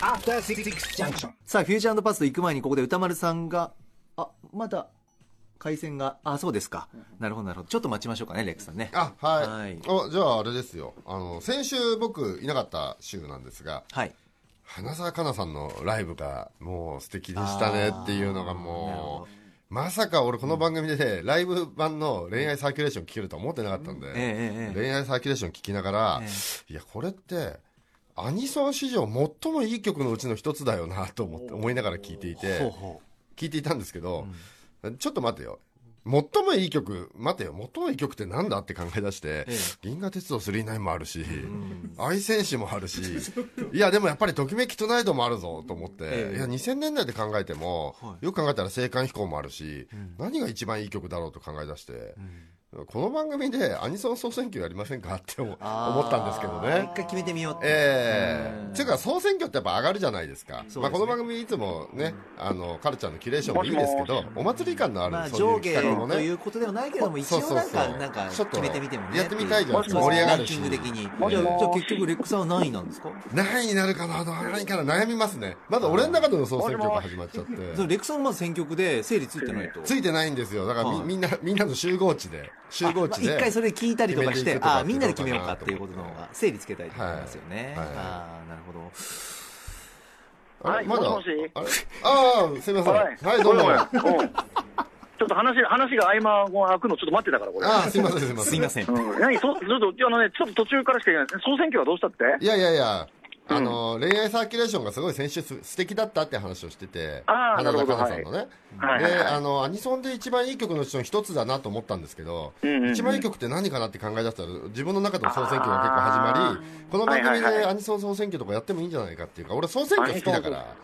After Six Junction. さあ、フューチャーパスト行く前にここで歌丸さんが、あ、まだ、回線が、あ、そうですか。なるほど、なるほど。ちょっと待ちましょうかね、レックさんね。あはい、はいおじゃああれですよあの先週僕いなかった週なんですがはい。花澤香菜さんのライブがもう素敵でしたねっていうのがもうまさか俺この番組で、ライブ版の恋愛サーキュレーション聞けるとは思ってなかったんで、ええええ恋愛サーキュレーション聞きながら、いやこれってアニソン史上最もいい曲のうちの一つだよなと思って思いながら聞いていて聞いていたんですけど、ちょっと待てよ。最もいい曲待てよ。最もいい曲ってなんだって考え出してええ「銀河鉄道999」もあるし「愛戦士」もあるし いやでもやっぱり「ときめきトゥナイト」もあるぞと思って、ええ。いや2000年代で考えても、はい。よく考えたら「青函飛行」もあるし、何が一番いい曲だろうと考え出して、この番組でアニソン総選挙やりませんかって思思ったんですけどね。一。回決めてみようって。ええ。うん。ていうか総選挙ってやっぱ上がるじゃないですか。すね。まあ、この番組いつもね、あのカルチャーのキュレーションもいいですけどお祭り感のある、まあ、そういう上下ということではないけども、一応なんか、なんか決めてみてもね。やってみたいじゃないですか盛り上がるし。ランキング的に。じゃあ、結局、レックさんは何位なんですか？何位になるかな何位かな悩みますね。まだ俺の中での総選挙が始まっちゃって。レックさんはまず選曲で整理ついてないと。ついてないんですよ。だからみんなみんなの集合地で集合まあ地で一回それ聞いたりとかして、ああ、みんなで決めようかっていうことの方が、整理つけたいと思いますよね。はい。はい。ああ、なるほど。はい。あれまだ？もしもし？あれ？ああすみません。はい、はいどうも。ちょっと話、話が合間を開くのちょっと待ってたから、これ。ああすみませんすみません。すいません。うん、何？そ、ちょっと、あのね、ちょっと途中からしか言えない。総選挙はどうしたって？いやいやいや、あの、恋愛サーキュレーションがすごい先週す素敵だったって話をしてて、花田香菜さんのね。はい。で、あの、アニソンで一番いい曲のうちの一つだなと思ったんですけど、うんうんうん。一番いい曲って何かなって考え出したら、自分の中でも総選挙が結構始まり、この番組でアニソン総選挙とかやってもいいんじゃないかっていうか、俺総選挙好きだから、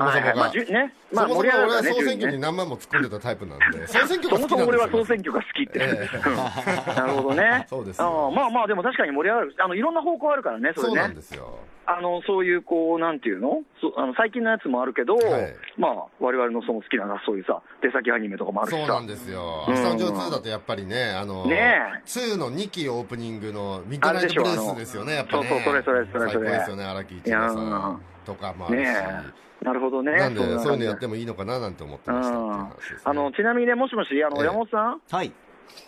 はいまあが。じゅね、まあそもそも俺は総選挙に何万も突っ込んでたタイプなんで、総選挙が好きそもそも俺はなんですよ。総選挙が好きって。なるほどね。そうですよああまあまあ、でも確かに盛り上がる。あの、いろんな方向あるからね、それね。そうなんですよ。あの、そういう、こう、なんていうの？そあの最近のやつもあるけど、はいまあ、我々のその好きな、そういうさ、出先アニメとかもあるしさ。そうなんですよ。スタンジョー2だとやっぱりね、あの、ね2の2期オープニングのミッドナイトブルースですよね、やっぱね。そうそうそれそれそれそれ最高ですよね、荒木一郎さんとかもあるし。ねなるほどね。なんで、そういうのやってもいいのかななんて思ってました。あのちなみにね、もしもし、あのええ。山本さん、はい。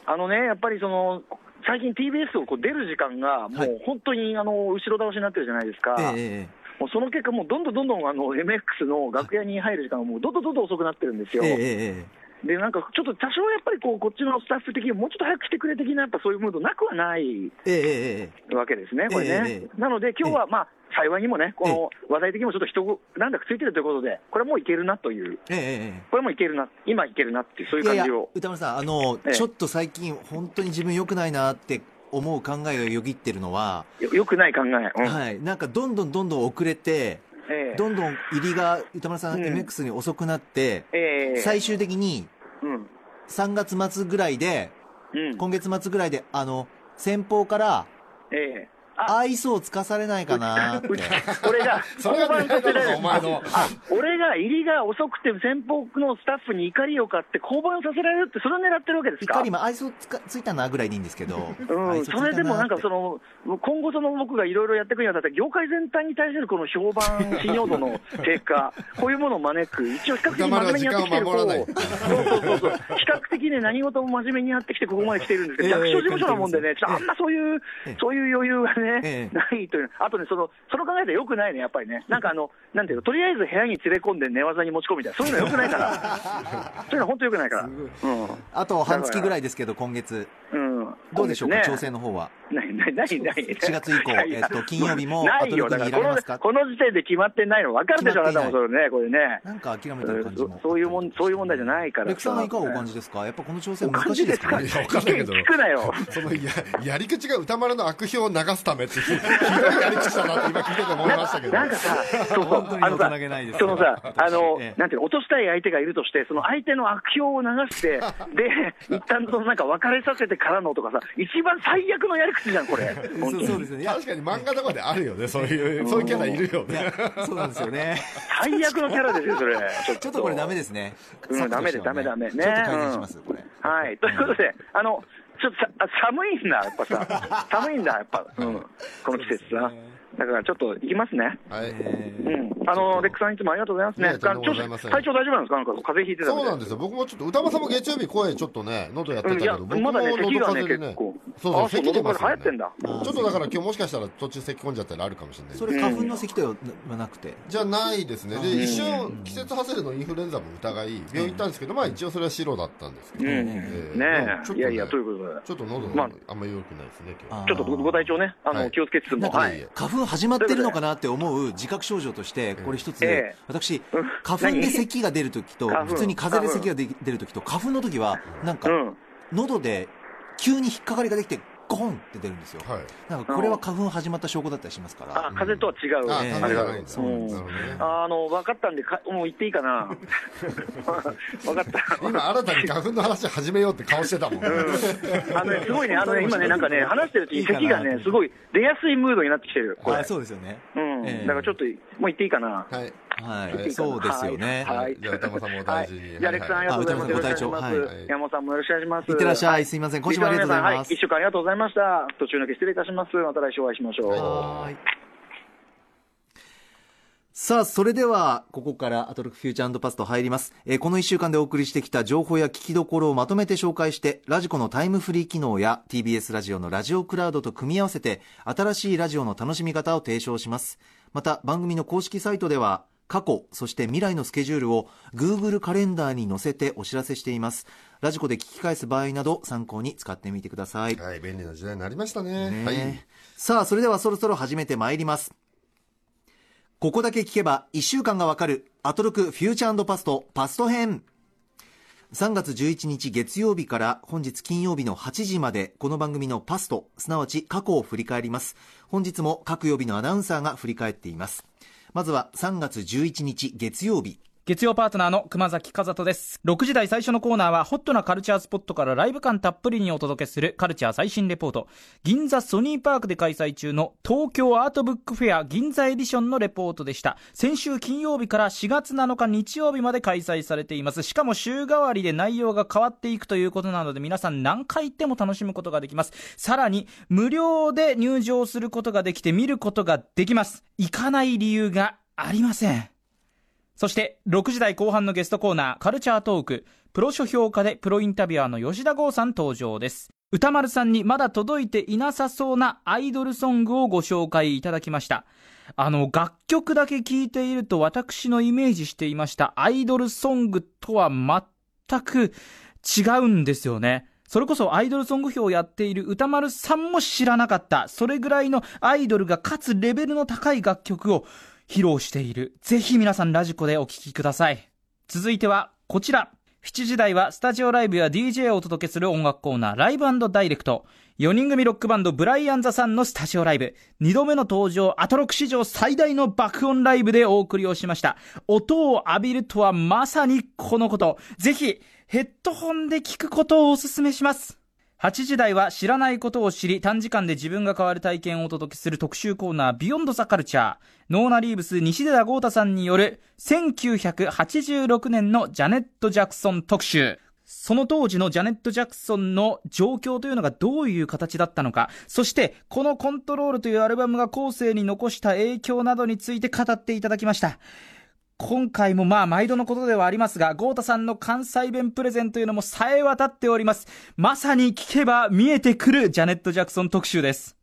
あのね、やっぱりその最近 TBS をこう出る時間が、もはい。う本当にあの後ろ倒しになってるじゃないですか、ええもうその結果、もうどんどんどんどんあの MX の楽屋に入る時間がもうどんどんどんどん遅くなってるんですよ。ええええで、なんかちょっと多少やっぱりこうこっちのスタッフ的にもうちょっと早く来てくれ的な、やっぱそういうムードなくはないえええええわけですね、これね。ええええ。なので、今日はまあ、幸いにもね、この話題的にもちょっと人なんだかついてるということで、これもういけるなという、ええええ。これもいけるな、今いけるなっていう、そういう感じを。歌丸さん、あの、ええ。ちょっと最近、本当に自分良くないなって思う考えがよぎってるのは、よよくない考え。うん。はい、なんかどんどんどんどん遅れて、ええ。どんどん入りが歌丸さん、うん。MX に遅くなって、ええ。最終的にうん。3月末ぐらいで、うん。今月末ぐらいで、あの、先方から、ええ。あ愛想をつかされないかなって。俺が それが降板させられる俺が入りが遅くて先方のスタッフに怒りを買って降板させられるってそれを狙ってるわけですか？怒りも愛想つかついたなぐらいでいいんですけど、うん、それでもなんかその、今後その僕がいろいろやっていくにあたって、業界全体に対するこの評判、信用度の低下、こういうものを招く、一応比較的真面目にやってきてる、こう、歌丸は時そうそうそうそう、比較的ね、何事も真面目にやってきて、ここまで来てるんですけど、ええ役所事務所なもんでね、ちょっとあんまそういうええ、そういう余裕がねえ、え。ないという、あとね、その、その考えでよくないね、やっぱりね、なんかあの、なんていうの、とりあえず部屋に連れ込んで寝技に持ち込むみたいな、そういうのよくないから、そういうの本当よくないから。うん。あと半月ぐらいですけど、今月。うん、どうでしょうか、ね。調整の方は。ないないないない。4月以降えっと金曜日もないよ。アトにいられますか？この時点で決まってないの分かるでしょ、あなたもそれね、これね。なんか諦めてる感じも。そそういうもん、そういう問題じゃないから。レクさんはいかがお感じですか？やっぱこの調整難しいですか？ねいやわかんないけど。聞くなよ。そのややり口が歌丸の悪評を流すためってひひどいやり口だなって今聞いてて思いましたけど。なんかさ、そ う本当にあのさ大人げないですそのさ、あの、ええ。なんていうの、落としたい相手がいるとして、その相手の悪評を流して、で、一旦そのなんか別れさせてからのとかさ、一番最悪のやり口じゃん、これ。そうですよね確かに漫画とかであるよねそういうそういうキャラいるよねそうなんですよね最悪のキャラですよ、それ。ちょっとこれダメですねうん策としてはねダメダメダメねちょっと改善しますこれはい。ということで、あの、ちょっとさあ寒いんだ、やっぱさ。寒いんだ、やっぱ。うん。この季節さ。だからちょっと行きますね。はい。うん。あの、レックさんいつもありがとうございますね。体調大丈夫なんですか？なんか風邪ひいてたそうなんですよ。僕もちょっと、歌間さんも月曜日声ちょっとね、喉やってたけど、僕もまだね、喉風邪でね。結構。そうそう、咳出ます流行ってん。だ。ちょっとだから今日もしかしたら途中咳込んじゃったりあるかもしれない。それ花粉の咳ではなくてじゃないですね。で、うん一瞬季節外れのインフルエンザも疑い、病院行ったんですけど、まあ一応それは白だったんですけど、うん。えーねえ。いやいや、ということで。ちょっと喉まああんまり良くないですね、今あ日。ちょっとごご体調ね、あの、はい気をつけつつも。花粉始まってるのかなって思う自覚症状としてこれ一つ、ええ。私うん。花粉で咳が出るときと普通に風邪で咳がで出るときと花粉の時はなんかうん。喉で急に引っかかりができてゴンって出るんですよはい。なんかこれは花粉始まった証拠だったりしますからあ、風邪とは違う。あ、ええ風邪じゃないん。あの、分かったんでか、もう言っていいかな。分かった。今新たに花粉の話始めようって顔してたもん。あのね、すごいね、あのね、今ね、なんかね、話してるうちに咳がね、すごい出やすいムードになってきてる、これあ。そうですよねうん。ええだからちょっと、もう言っていいかな。はい。はい。はい。そうですよね、はい。はい。じゃあ歌間さんもお大事に。はい。じゃあ、レックさんありがとうございます。あ歌間さんご体調よろしくお願いします。はい。山本さんもよろしくお願いします。いってらっしゃい。すいません。今週もありがとうございます。は一週間ありがとうござい。ました。途中抜け失礼い。たします。また来週お会いしましょう。はーい。さあ、それでは、ここからアトロックフューチャーパスト入ります。えーこの1週間でお送りしてきた情報や聞きどころをまとめて紹介して、ラジコのタイムフリー機能や TBS ラジオのラジオクラウドと組み合わせて、新しいラジオの楽しみ方を提唱します。また、番組の公式サイトでは、過去、そして未来のスケジュールを Google カレンダーに載せてお知らせしています。ラジコで聞き返す場合など参考に使ってみてください。はい、便利な時代になりましたね。ねはい。さあそれではそろそろ始めてまいりますここだけ聞けば1週間がわかるアトロクフューチャーパストパスト編3月11日月曜日から本日金曜日の8時までこの番組のパストすなわち過去を振り返ります本日も各曜日のアナウンサーが振り返っていますまずは3月11日月曜日。月曜パートナーの熊崎和人です。6時台最初のコーナーは、ホットなカルチャースポットからライブ感たっぷりにお届けするカルチャー最新レポート。銀座ソニーパークで開催中の東京アートブックフェア銀座エディションのレポートでした。先週金曜日から4月7日日曜日まで開催されています。しかも週替わりで内容が変わっていくということなので、皆さん何回行っても楽しむことができます。さらに、無料で入場することができて見ることができます。行かない理由がありません。そして、6時台後半のゲストコーナー、カルチャートーク、プロ書評家でプロインタビュアーの吉田剛さん登場です。歌丸さんにまだ届いていなさそうなアイドルソングをご紹介いただきました。あの、楽曲だけ聴いていると私のイメージしていましたアイドルソングとは全く違うんですよね。それこそアイドルソング表をやっている歌丸さんも知らなかった、それぐらいのアイドルがかつレベルの高い楽曲を披露している。ぜひ皆さんラジコでお聴きください。続いてはこちら。7時台はスタジオライブや DJ をお届けする音楽コーナーライブダイレクト。4人組ロックバンドブライアンザさんのスタジオライブ。2度目の登場、アトロク史上最大の爆音ライブでお送りをしました。音を浴びるとはまさにこのこと。ぜひ、ヘッドホンで聞くことをお勧めします。8時台は知らないことを知り短時間で自分が変わる体験をお届けする特集コーナー Beyond the Culture。ノーナリーブス西寺豪太さんによる1986年のジャネット・ジャクソン特集。その当時のジャネット・ジャクソンの状況というのがどういう形だったのか、そしてこのコントロールというアルバムが後世に残した影響などについて語っていただきました。今回もまあ毎度のことではありますが、豪太さんの関西弁プレゼンというのもさえ渡っております。まさに聞けば見えてくるジャネット・ジャクソン特集です。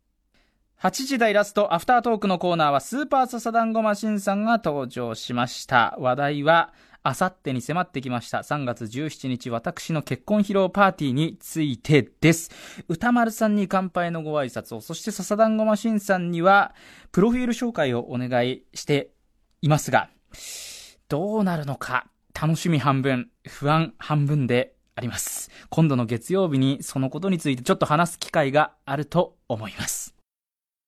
8時台ラストアフタートークのコーナーはスーパーササダンゴマシンさんが登場しました。話題は、あさってに迫ってきました3月17日私の結婚披露パーティーについてです。歌丸さんに乾杯のご挨拶を、そして笹団子マシンさんにはプロフィール紹介をお願いしていますが、どうなるのか楽しみ半分、不安半分であります。今度の月曜日にそのことについてちょっと話す機会があると思います。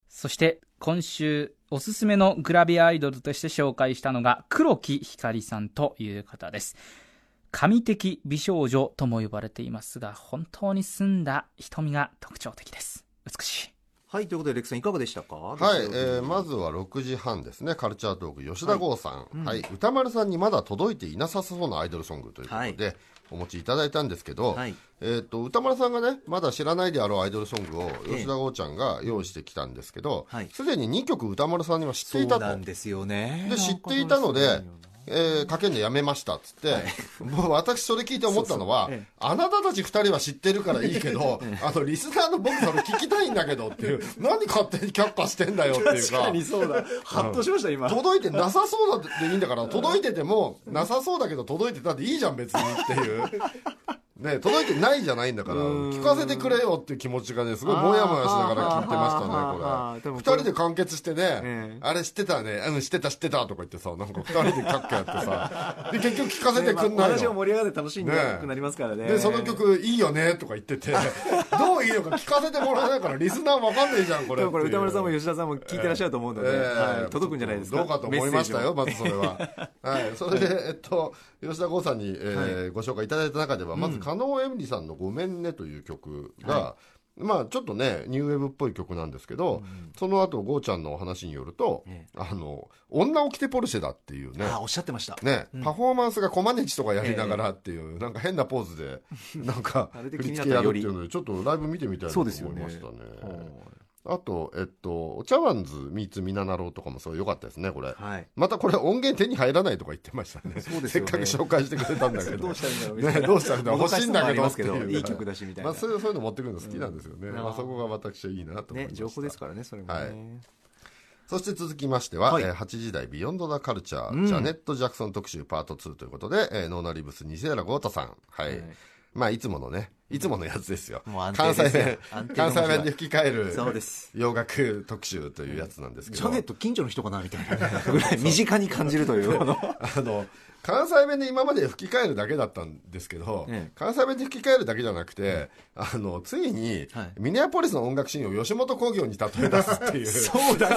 そして今週おすすめのグラビアアイドルとして紹介したのが黒木ひかりさんという方です。神的美少女とも呼ばれていますが、本当に澄んだ瞳が特徴的です。美しい。はいということでレックさんいかがでしたか？はい、えーまずは6時半ですね、カルチャートーク、吉田剛さん、はい。歌丸さんにまだ届いていなさそうなアイドルソングということで、お持ちいただいたんですけど、はい。えー、と歌丸さんがね、まだ知らないであろうアイドルソングを吉田剛ちゃんが用意してきたんですけどはい、すで、に2曲歌丸さんには知ってそういたと。なんですよね。で知っていたので、えーかけるのやめましたっつって、もう私それ聞いて思ったのは、そうそう。ええ。あなたたち二人は知ってるからいいけど、あのリスナーの僕それ聞きたいんだけどっていう、何勝手に却下してんだよっていうか。そうだ。ハッとしました今。届いてなさそうだでいいんだから、届いてても、なさそうだけど届いてたっていいじゃん別にっていう。ね、届いてないじゃないんだから、聞かせてくれよっていう気持ちがね、すごいもやもやしながら聞いてましたね、これ。二人で完結してね、ええ。あれ知ってたね、うん、知ってた知ってたとか言ってさ、なんか二人でキャッキャやってさ、で、結局聞かせてくんない話がの。盛り上がって楽しいんなくなりますからね。で、その曲いいよねとか言ってて、どういいのか聞かせてもらえないから、リスナーわかんないじゃん、これ。でもこれ歌丸さんも吉田さんも聞いてらっしゃると思うので、届くんじゃないですか？どうかと思いましたよ、まずそれは。はい、それで、えっと、吉田剛さんに、えーご紹介いただいた中では、まず、加納恵美里さんのごめんねという曲が、まあ、ちょっとね、ニューウェーブっぽい曲なんですけど、その後、ゴーちゃんのお話によると、えあの、女を着てポルシェだっていうね。ああおっしゃってました。ね、パフォーマンスがコマネチとかやりながらっていう、なんか変なポーズで、なんか、振り付けやるっていうので、ちょっとライブ見てみたいなと思いましたね。あと、えっと、お茶碗ズミーツミナナロウとかもすごい良かったですね、これ。はいまたこれ音源手に入らないとか言ってましたね。そうですよねせっかく紹介してくれたんだけど。どうしたらいいんだろうみたいなね、どうしたらいいんだろう欲しいんだけりますけどいう。いい曲だしみたいなまあそういうそういうの持ってくるの好きなんですよね。あそこが私はいいなと思いま情報ですからねそれもね、はいそして続きましては、はいえー8時台ビヨンド・ザ・カルチャー、うんジャネット・ジャクソン特集パート2ということで、えーノーナリブス西寺豪太さん。はい。はいまあ、いつものね、いつものやつですよ。関西弁。関西弁で吹き替える、そうです。洋楽特集というやつなんですけど。ジャネット近所の人かなみたいなぐらい身近に感じるという。あの関西弁で今まで吹き替えるだけだったんですけど、ええ。関西弁で吹き替えるだけじゃなくて、あの、ついに、はい。ミネアポリスの音楽シーンを吉本興業に例え出すっていう。そうだ。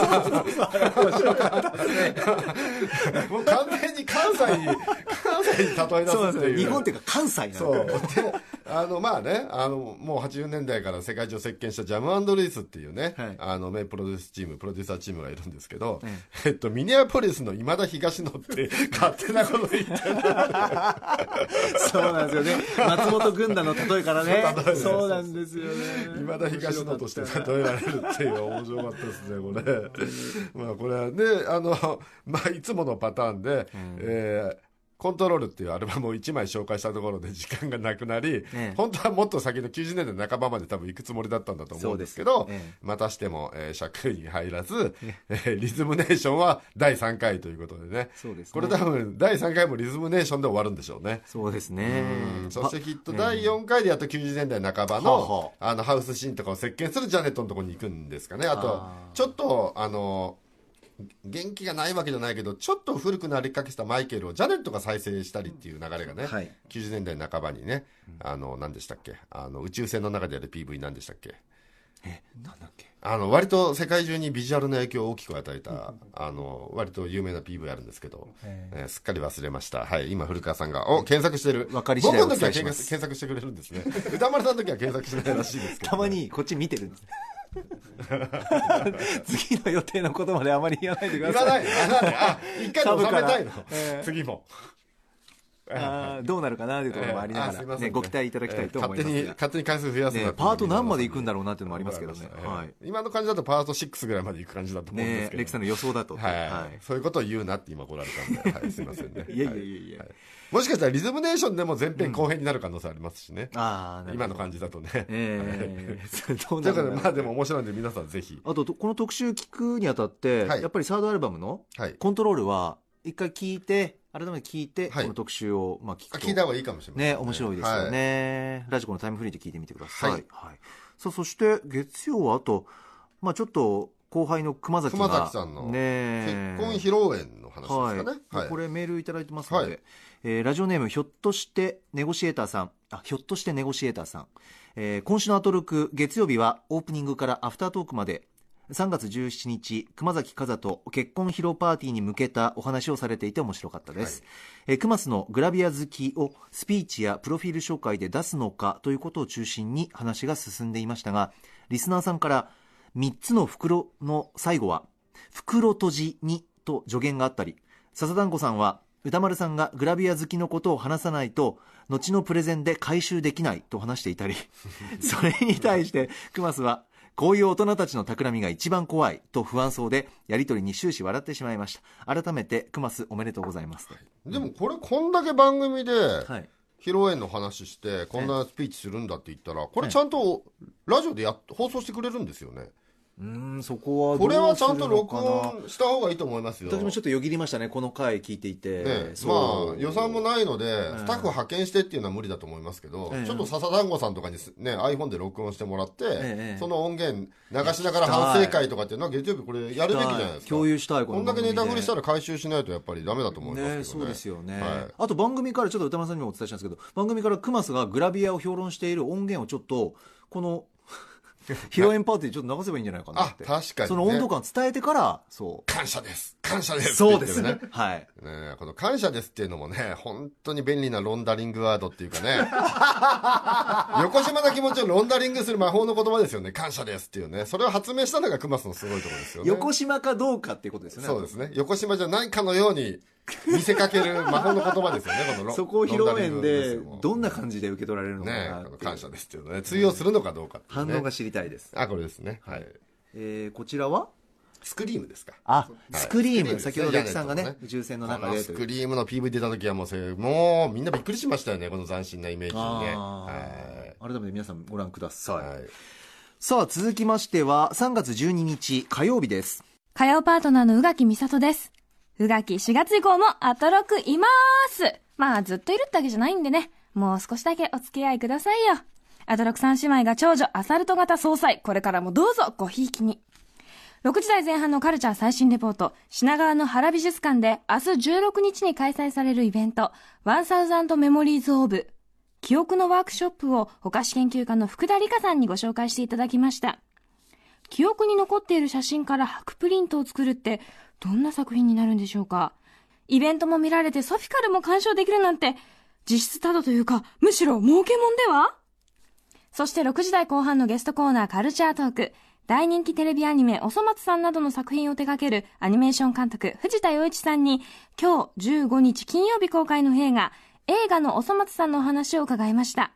もう完全に関西に、関西に例え出すっていう。そうなんですよ。日本っていうか関西なんそう。あの、まあね、あの、もう80年代から世界中を席巻したジャムリースっていうね、はい。あの、名プロデュースチーム、プロデューサーチームがいるんですけど、ええ。っと、ミネアポリスの今田東野って 勝手なこと言ってる。そうなんですよね。松本軍団の例えからね。そうなんですよね。今田東野として例えられるっていう面白かったですね、これ。まあ、これはね、あの、まあ、いつものパターンで、えーコントロールっていうアルバムを1枚紹介したところで時間がなくなり、ええ。本当はもっと先の90年代半ばまで多分行くつもりだったんだと思うんですけど、ええまたしても、えー尺に入らず、えーリズムネーションは第3回ということでね。そうですね。これ多分第3回もリズムネーションで終わるんでしょうね。そうですね。うん。そしてきっと第4回でやっと90年代半ばはあのはあ。のハウスシーンとかを席巻するジャネットのところに行くんですかね。あとちょっとあの元気がないわけじゃないけどちょっと古くなりかけしたマイケルをジャネットが再生したりっていう流れがね、はい90年代半ばにねあの何でしたっけ？あの宇宙船の中でやる PV 何でしたっけ？えなんだっけ？あの割と世界中にビジュアルの影響を大きく与えた、あの割と有名な PV あるんですけど、えーすっかり忘れました。はい、今古川さんが、お、検索してる。わかり僕の時は検索してくれるんですね。歌丸さんの時は検索しないらしいですけど、たま。にこっち見てるんです 次の予定のことまであまり言わないでください言わない。あ、なんであ、一回で収めたいの次も。あーどうなるかなというところもありながら、ね、ご期待いただきたいと思います勝手に、が、勝手に回数増やすなね、パート何まで行くんだろうなっていうのもありますけどね。はい。今の感じだとパート6ぐらいまで行く感じだと思うんですけど。ね。レキさんの予想だと、はい、はい。そういうことを言うなって今来られたんで、はい、すいませんね。いやいやいやいやはもしかしたらリズムネーションでも前編後編になる可能性ありますしね。ああなるほど。今の感じだとね。ええどうなだからまあでも面白いんで皆さんぜひ。あとこの特集聞くにあたって、はい。やっぱりサードアルバムのはい。コントロールは一回聞いて改めて聞いて、はい。この特集を、まあ、聞くと。聞いた方がいいかもしれません。ね面白いですよね、ラジコのタイムフリーで聞いてみてください、はい。さあそして月曜はあと、まあ、ちょっと後輩の熊崎が熊崎さんのね結婚披露宴の話はいですかね。はい。これメールいただいてますので、はい。えーラジオネームひょっとしてネゴシエーターさん。あひょっとしてネゴシエーターさん、えー今週のアトロク月曜日はオープニングからアフタートークまで3月17日熊崎風と結婚披露パーティーに向けたお話をされていて面白かったです、えー熊須のグラビア好きをスピーチやプロフィール紹介で出すのかということを中心に話が進んでいましたがリスナーさんから3つの袋の最後は袋閉じにと助言があったり笹団子さんは歌丸さんがグラビア好きのことを話さないと後のプレゼンで回収できないと話していたり それに対してクマスはこういう大人たちの企みが一番怖いと不安そうでやり取りに終始笑ってしまいました。改めてクマスおめでとうございますでもこれこんだけ番組ではい披露宴の話してこんなスピーチするんだって言ったらこれちゃんとラジオでやっ放送してくれるんですよねうーんそこはどこうれはちゃんと録音した方がいいと思いますよ。私もちょっとよぎりましたねこの回聞いていて、ね、まあ予算もないので、スタッフ派遣してっていうのは無理だと思いますけど、ええ。ちょっと笹団子さんとかにすね iPhone で録音してもらって、ええその音源流しながら反省会とかっていうのは月曜日これやるべきじゃないですか。共有したいこんだけネタ振りしたらら回収しないとやっぱりダメだと思いますけどねね、そうですよね、はい。あと番組からちょっと歌丸さんにもお伝えしたんですけど番組からクマスがグラビアを評論している音源をちょっとこの 披露宴パーティーでちょっと流せばいいんじゃないかなって。あ確かにね。その温度感伝えてからそ感謝です。感謝ですうそうですね。はい。ねこの感謝ですっていうのもね、本当に便利なロンダリングワードっていうかね、横島な気持ちをロンダリングする魔法の言葉ですよね、感謝ですっていうね、それを発明したのがクマスのすごいところですよね。横島かどうかっていうことですよね。そうですね。横島じゃないかのように見せかける魔法の言葉ですよね、このロそこを披露宴でどんなじ感じで受け取られるのかね感謝ですっていうのね、通用するのかどうかっていうね、反応が知りたいです、あ、これですね。はい。えーこちらは？スクリームですか？あ、いスクリーム、先ほどレクさんがね宇宙船の中でスクリームの PV 出た時はもうもうみんなびっくりしましたよね、この斬新なイメージにね。あー改めて皆さんご覧ください、はい。はい。さあ続きましては3月12日火曜日です火曜パートナーの宇垣美里です。宇垣4月以降もアトロクいまーす。まあずっといるってわけじゃないんでね。もう少しだけお付き合いくださいよ。アトロク3姉妹が長女アサルト型総裁。これからもどうぞごひいきに。6時台前半のカルチャー最新レポート。品川の原美術館で明日16日に開催されるイベント、1000メモリーズオブ。記憶のワークショップをお菓子研究家の福田理香さんにご紹介していただきました。記憶に残っている写真から白プリントを作るってどんな作品になるんでしょうか？イベントも見られてソフィカルも鑑賞できるなんて実質ただというかむしろ儲けもんでは？そして6時台後半のゲストコーナーカルチャートーク。大人気テレビアニメおそ松さんなどの作品を手掛けるアニメーション監督藤田洋一さんに今日15日金曜日公開の映画映画のおそ松さんのお話を伺いました。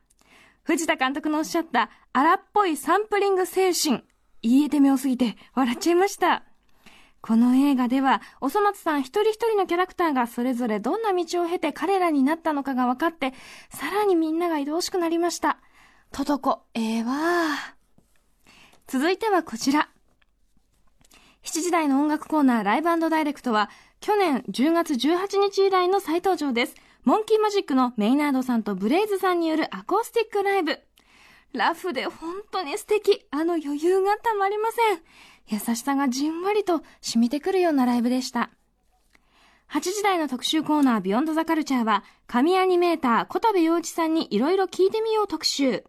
藤田監督のおっしゃった荒っぽいサンプリング精神言えて妙すぎて笑っちゃいました。この映画では、おそ松さん一人一人のキャラクターがそれぞれどんな道を経て彼らになったのかが分かって、さらにみんなが愛おしくなりました。ととこ、ええわ続いてはこちら。7時台の音楽コーナーライブダイレクトは、去年10月18日以来の再登場です。モンキーマジックのメイナードさんとブレイズさんによるアコースティックライブ。ラフで本当に素敵。あの余裕がたまりません。優しさがじんわりと染みてくるようなライブでした。8時台の特集コーナービヨンドザカルチャーは、神アニメーター小田部陽一さんにいろいろ聞いてみよう特集。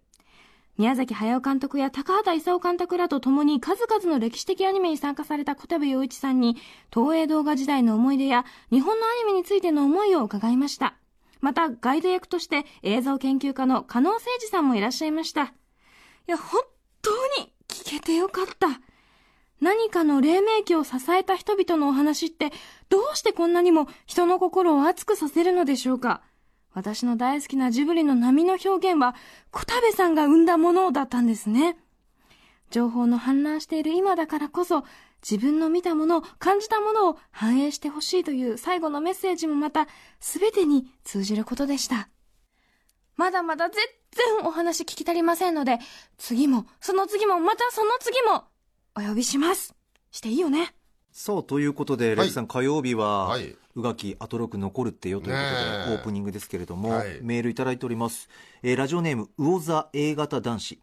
宮崎駿監督や高畑勲監督らと共に数々の歴史的アニメに参加された小田部陽一さんに、東映動画時代の思い出や日本のアニメについての思いを伺いました。また、ガイド役として映像研究家の加納誠二さんもいらっしゃいました。いや、本当に聞けてよかった。何かの黎明期を支えた人々のお話って、どうしてこんなにも人の心を熱くさせるのでしょうか？私の大好きなジブリの波の表現は、小田部さんが生んだものだったんですね。情報の氾濫している今だからこそ、自分の見たもの、感じたものを反映してほしいという最後のメッセージもまた、すべてに通じることでした。まだまだ全然お話聞き足りませんので、次も、その次も、またその次も、お呼びします。していいよね。そうということで、はい。レクさん火曜日は、はい。うがきアトロク残るってよということねで、え。オープニングですけれども、はい。メールいただいております、えーラジオネーム魚座 A 型男子。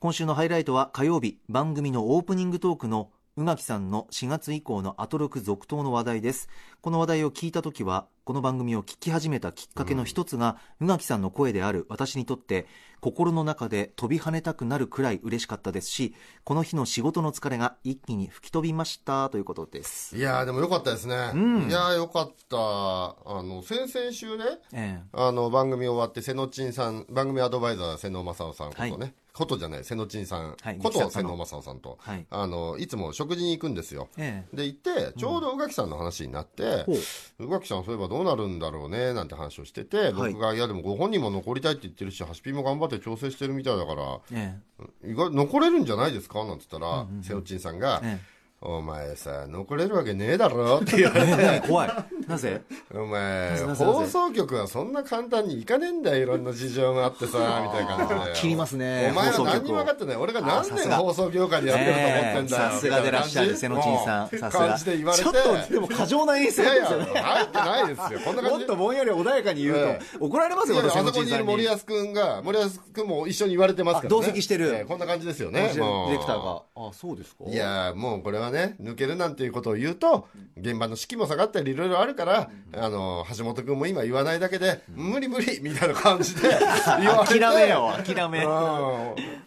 今週のハイライトは火曜日番組のオープニングトークの宇垣さんの4月以降のアトロク続投の話題です。この話題を聞いた時はこの番組を聞き始めたきっかけの一つが、宇垣さんの声である私にとって心の中で飛び跳ねたくなるくらい嬉しかったですしこの日の仕事の疲れが一気に吹き飛びましたということです。いやーでもよかったですね。ん。いやーよかった。あの、先々週ね、ええ。あの、番組終わって、瀬野珍さん、番組アドバイザー、瀬野正夫さんことね、はい。ことじゃない瀬野珍さん、はい。こと瀬野正夫さんと、はい。あのいつも食事に行くんですよ。えで行ってちょうど宇垣さんの話になってほう。宇垣さんそういえばどうなるんだろうねなんて話をしてて僕が、い、やでもご本人も残りたいって言ってるしハシピも頑張って調整してるみたいだからえ意外残れるんじゃないですか？なんて言ったら、瀬尾珍さんが、ええお前さ残れるわけねえだろ。って言われてえ怖いなぜ？お前放送局はそんな簡単にいかねえんだよいろんな事情があってさみたいな感じで切りますね。お前は何にも分かってない俺が何年放送業界でやってると思ってんだよ、え。えさすがでらっしゃる瀬野珍さん。うんさすが。感じで言われて。ちょっとでも過剰な演出いやいやですよね。入ってないですよ。こんな感じ。もっとぼんやり穏やかに言うと、え怒られますよ、いやいやあそこにいる森珍さんに。保君が森保君も一緒に言われてますから、同席してる。ええこんな感じですよデねもう。ィレクターが。あ、そうですか。いやもうこれはね抜けるなんていうことを言うと現場の士気も下がったりいろいろあるから、あの橋本君も今言わないだけで、無理無理みたいな感じで 言われて。諦めよ、諦め。う。ん。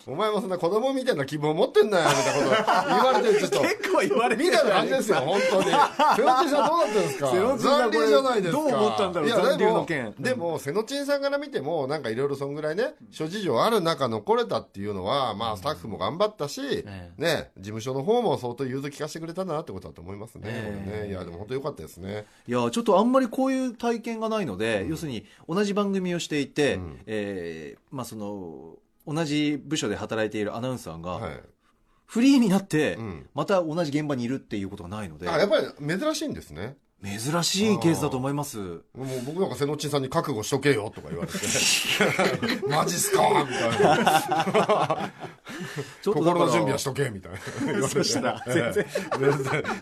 お前もそんな子供みたいな希望持ってんなよみたいなこと言われてちょっと。結構言われてみたいな感じですよ本当に。瀬野珍さんどうなってるんですか？残留じゃないですか。どう思ったんだろう残留でもの件。でも瀬野珍さんから見てもなんかいろいろそんぐらいね諸事情ある中残れたっていうのはまあスタッフも頑張ったし、えね事務所の方も相当融通聞かせてくれたんだなってことだと思いますね,、ええ。これね。いやでも本当良かったですね。いや、ちょっとあんまりこういう体験がないので、要するに同じ番組をしていて、ん。えーまあその、同じ部署で働いているアナウンサーが、はい。フリーになって、ん。また同じ現場にいるっていうことがないので、あやっぱり珍しいんですね珍しいケースだと思います。もう僕なんか瀬野珍さんに覚悟しとけよとか言われて。マジっすか？みたいな。ちょっと心の準備はしとけみたいな。言われてそしたら全然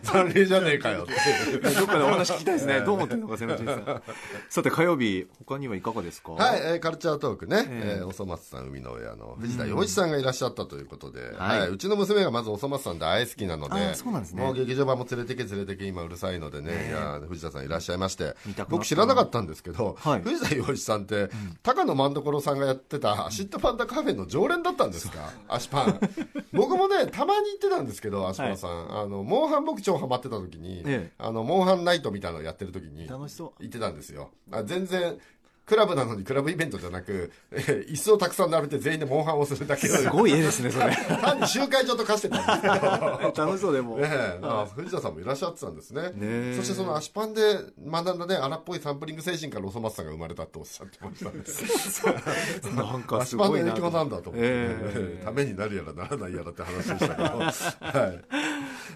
残留じゃねえかよって。どっかでお話聞きたいですね。どう思ってるのか、瀬野珍さん。さて、火曜日、他にはいかがですか？はい、えーカルチャートークね、ええ。えーおそ松さん生みの親の藤田洋一さんがいらっしゃったということで、はい。はい。うちの娘がまずおそ松さん大好きなのであそうなんですね。もう劇場版も連れてけ連れてけ今うるさいのでね、いや藤田さんいらっしゃいまして。僕知らなかったんですけど、はい。藤田洋一さんって、高野政所さんがやってたアシッドパンダカフェの常連だったんですか？アシパン。僕もねたまに行ってたんですけどアシパンさん、あのモンハン僕超ハマってた時に、ええ。あのモンハンナイトみたいなのやってる時に楽しそう。行ってたんですよ。あ全然クラブなのにクラブイベントじゃなく、え ー椅子をたくさん並べて全員でモンハンをするだけのすごい絵ですね、それ。単に集会場と化してたんですけど。楽しそうでも。ねえ。あ藤田さんもいらっしゃってたんですね。え。そしてそのアシパンで学んだね荒っぽいサンプリング精神からおそ松さんが生まれたっておっしゃってましたね。なんか足パンのすごいな。影響なんだと思って、ええ。ためになるやらならないやらって話でしたけど。はい。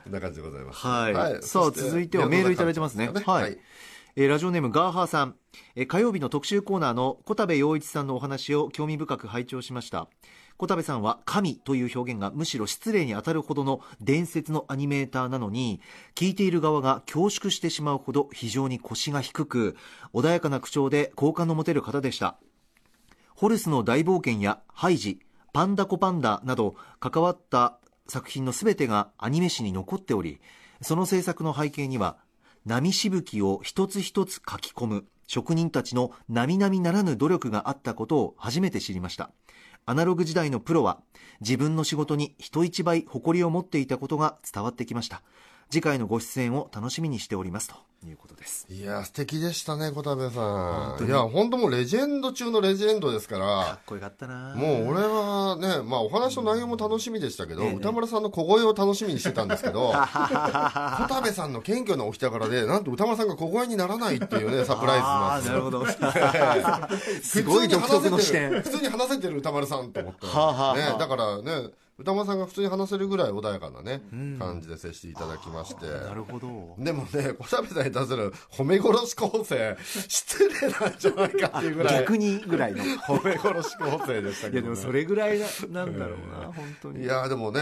こんな感じでございます。はい。さあ、そして続いてはメールいただいてますね。ははい。い。えーラジオネームガーハーさん、えー火曜日の特集コーナーの小田部陽一さんのお話を興味深く拝聴しました。小田部さんは神という表現がむしろ失礼に当たるほどの伝説のアニメーターなのに聞いている側が恐縮してしまうほど非常に腰が低く穏やかな口調で好感の持てる方でした。ホルスの大冒険やハイジ、パンダコパンダなど関わった作品のすべてがアニメ史に残っており、その制作の背景には、波しぶきを一つ一つ書き込む職人たちの並々ならぬ努力があったことを初めて知りました。アナログ時代のプロは自分の仕事に人一倍誇りを持っていたことが伝わってきました。次回のご出演を楽しみにしておりますということです。いや素敵でしたね小田部さん。いや本当もうレジェンド中のレジェンドですから。かっこよかったな。もう俺はね、まあお話の内容も楽しみでしたけど、ええ歌丸さんの小声を楽しみにしてたんですけど、小田部さんの謙虚なお人柄で、なんと歌丸さんが小声にならないっていうね、サプライズなんですなるほど。すごい独特の視点。普通に話せてる歌丸さんと思って、ね、だからね歌丸さんが普通に話せるぐらい穏やかなね、感じで接していただきましてなるほど。でもね小田部さんに対する褒め殺し構成失礼なんじゃないかっていうぐらい逆にぐらいの。い褒め殺し構成でしたけど、ね、やでもそれぐらいななんだろうな、本当に。いやでもね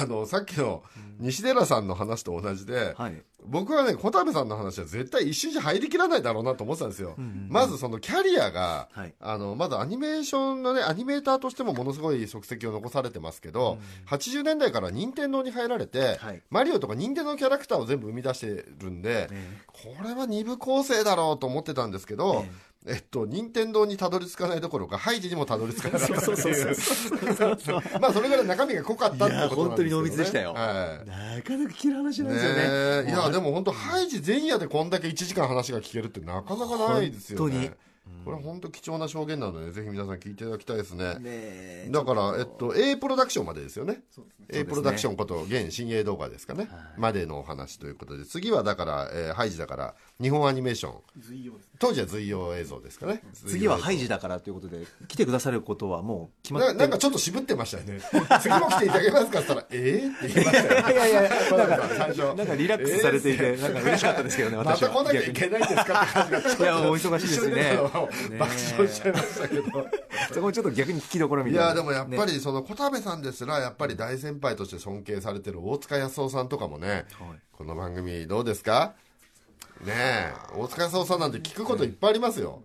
あのさっきの西寺さんの話と同じで、はい。僕はね小田部さんの話は絶対一瞬じゃ入りきらないだろうなと思ってたんですよ、まずそのキャリアが、はい。あのまずアニメーションのねアニメーターとしてもものすごい足跡を残されてますけど、80年代から任天堂に入られて、はい。マリオとか任天堂のキャラクターを全部生み出してるんで、これは二部構成だろうと思ってたんですけど、ええっと、任天堂にたどり着かないどころか、ハイジにもたどり着かなかったっていう。まあ、それぐらい中身が濃かったってことなんです、ね。本当に濃密でしたよはい。なかなか聞ける話なんですよね。ねいやでも本当ハイジ前夜でこんだけ1時間話が聞けるってなかなかないですよね本当にこれは本当貴重な証言なのでぜひ皆さん聞いていただきたいですねねえだから、えっと、A プロダクションまでですよね。A ねプロダクションこと、現新鋭動画ですかね。までのお話ということで、次はだから、えーハイジだから、日本アニメーション。当時は随用映像ですかね。次はハイジだ。だからということで来てくださることはもう決まってななんかちょっと渋ってましたよね。次も来ていただけますかって言ったら、えー、って言いましたよね。いやいやいやなんか最初。なんかリラックスされていて、なんか嬉しかったですけどね、ま私は。た来なきゃいけないんですかって感じがいやお忙しいですねを爆笑しちゃいましたけど。そこちょっと逆に聞きどころみたいな。いやでもやっぱね。りその小田部さんですらやっぱり大先輩として尊敬されてる大塚康夫さんとかもね、この番組どうですか？ねえ大塚康夫さんなんて聞くこといっぱいありますよ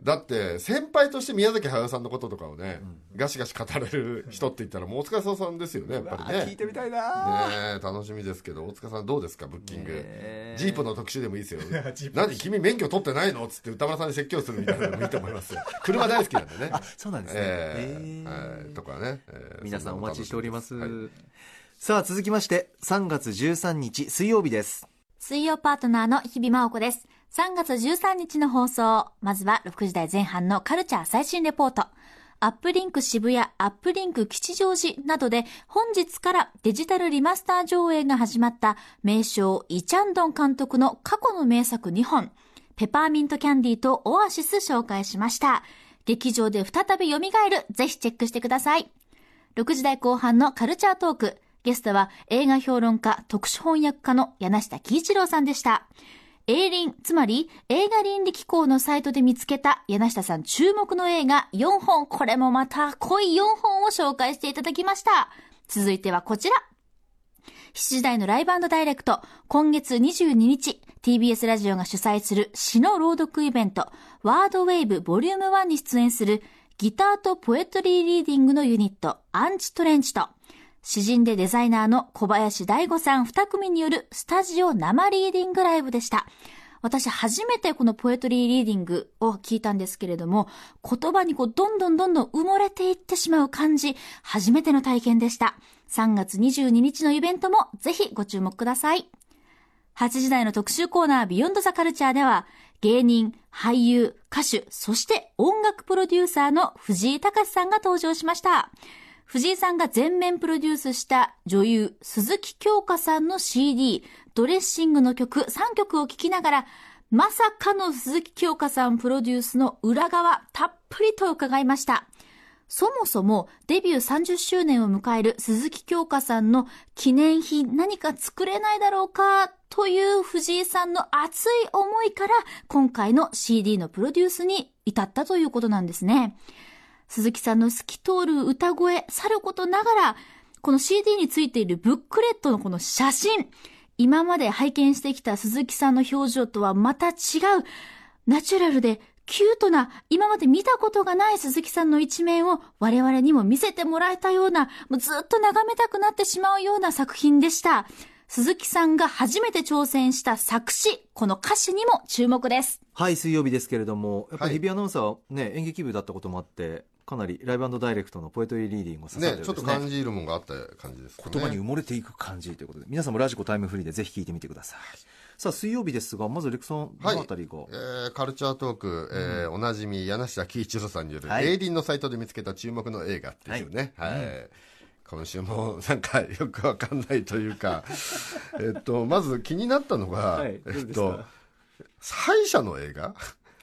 だって先輩として宮崎駿さんのこととかをね、ガシガシ語れる人って言ったらもう大塚さんですよねやっぱありね。聞いてみたいなねえ楽しみですけど大塚さんどうですかブッキング、え。ジープの特集でもいいですよ。何君免許取ってないの？っつって歌丸さんに説教するみたいなのもいいと思いますよ。車大好きなんでね。あそうなんですね。えへえ。ーはいとかね、えー皆さんお待ちしております、はい。さあ続きまして3月13日水曜日です。水曜パートナーの日々真央子です。3月13日の放送。まずは6時台前半のカルチャー最新レポート。アップリンク渋谷、アップリンク吉祥寺などで本日からデジタルリマスター上映が始まった名将イチャンドン監督の過去の名作2本。ペパーミントキャンディーとオアシス紹介しました。劇場で再び蘇る。ぜひチェックしてください。6時台後半のカルチャートーク。ゲストは映画評論家、特殊翻訳家の柳下喜一郎さんでした。映倫、つまり映画倫理機構のサイトで見つけた柳下さん注目の映画4本、これもまた濃い4本を紹介していただきました。続いてはこちら。7時台のライブダイレクト、今月22日、TBS ラジオが主催する詩の朗読イベント、ワードウェーブボリューム1に出演するギターとポエトリーリーディングのユニット、アンチトレンチと、詩人でデザイナーの小林大吾さん2組によるスタジオ生リーディングライブでした。私初めてこのポエトリーリーディングを聞いたんですけれども、言葉にこうどんどんどんどん埋もれていってしまう感じ、初めての体験でした。3月22日のイベントもぜひご注目ください。8時台の特集コーナービヨンドザカルチャーでは、芸人、俳優、歌手、そして音楽プロデューサーの藤井隆さんが登場しました。藤井さんが全面プロデュースした女優、鈴木京香さんの CD、ドレッシングの曲3曲を聴きながら、まさかの鈴木京香さんプロデュースの裏側、たっぷりと伺いました。そもそもデビュー30周年を迎える鈴木京香さんの記念品何か作れないだろうかという藤井さんの熱い思いから今回の CD のプロデュースに至ったということなんですね。鈴木さんの透き通る歌声、さることながら、この CD についているブックレットのこの写真、今まで拝見してきた鈴木さんの表情とはまた違う、ナチュラルでキュートな、今まで見たことがない鈴木さんの一面を我々にも見せてもらえたような、もうずっと眺めたくなってしまうような作品でした。鈴木さんが初めて挑戦した作詞、この歌詞にも注目です。はい水曜日ですけれどもやっぱりはい日比アナウンサーはね演劇部だったこともあってかなりライブダイレクトのポエトリーリーディングを刺されてね。ねちょっと感じるもんがあった感じですかね言葉に埋もれていく感じということで皆さんもラジコタイムフリーでぜひ聞いてみてください。さあ水曜日ですがまずレクさんどのあたりが、えーカルチャートーク、えーおなじみ柳下喜一郎さんによる、はい。エイリンのサイトで見つけた注目の映画っていうね、はい。今週もなんかよくわかんないというか えっとまず気になったのが、はい。えっと歯医者の映画？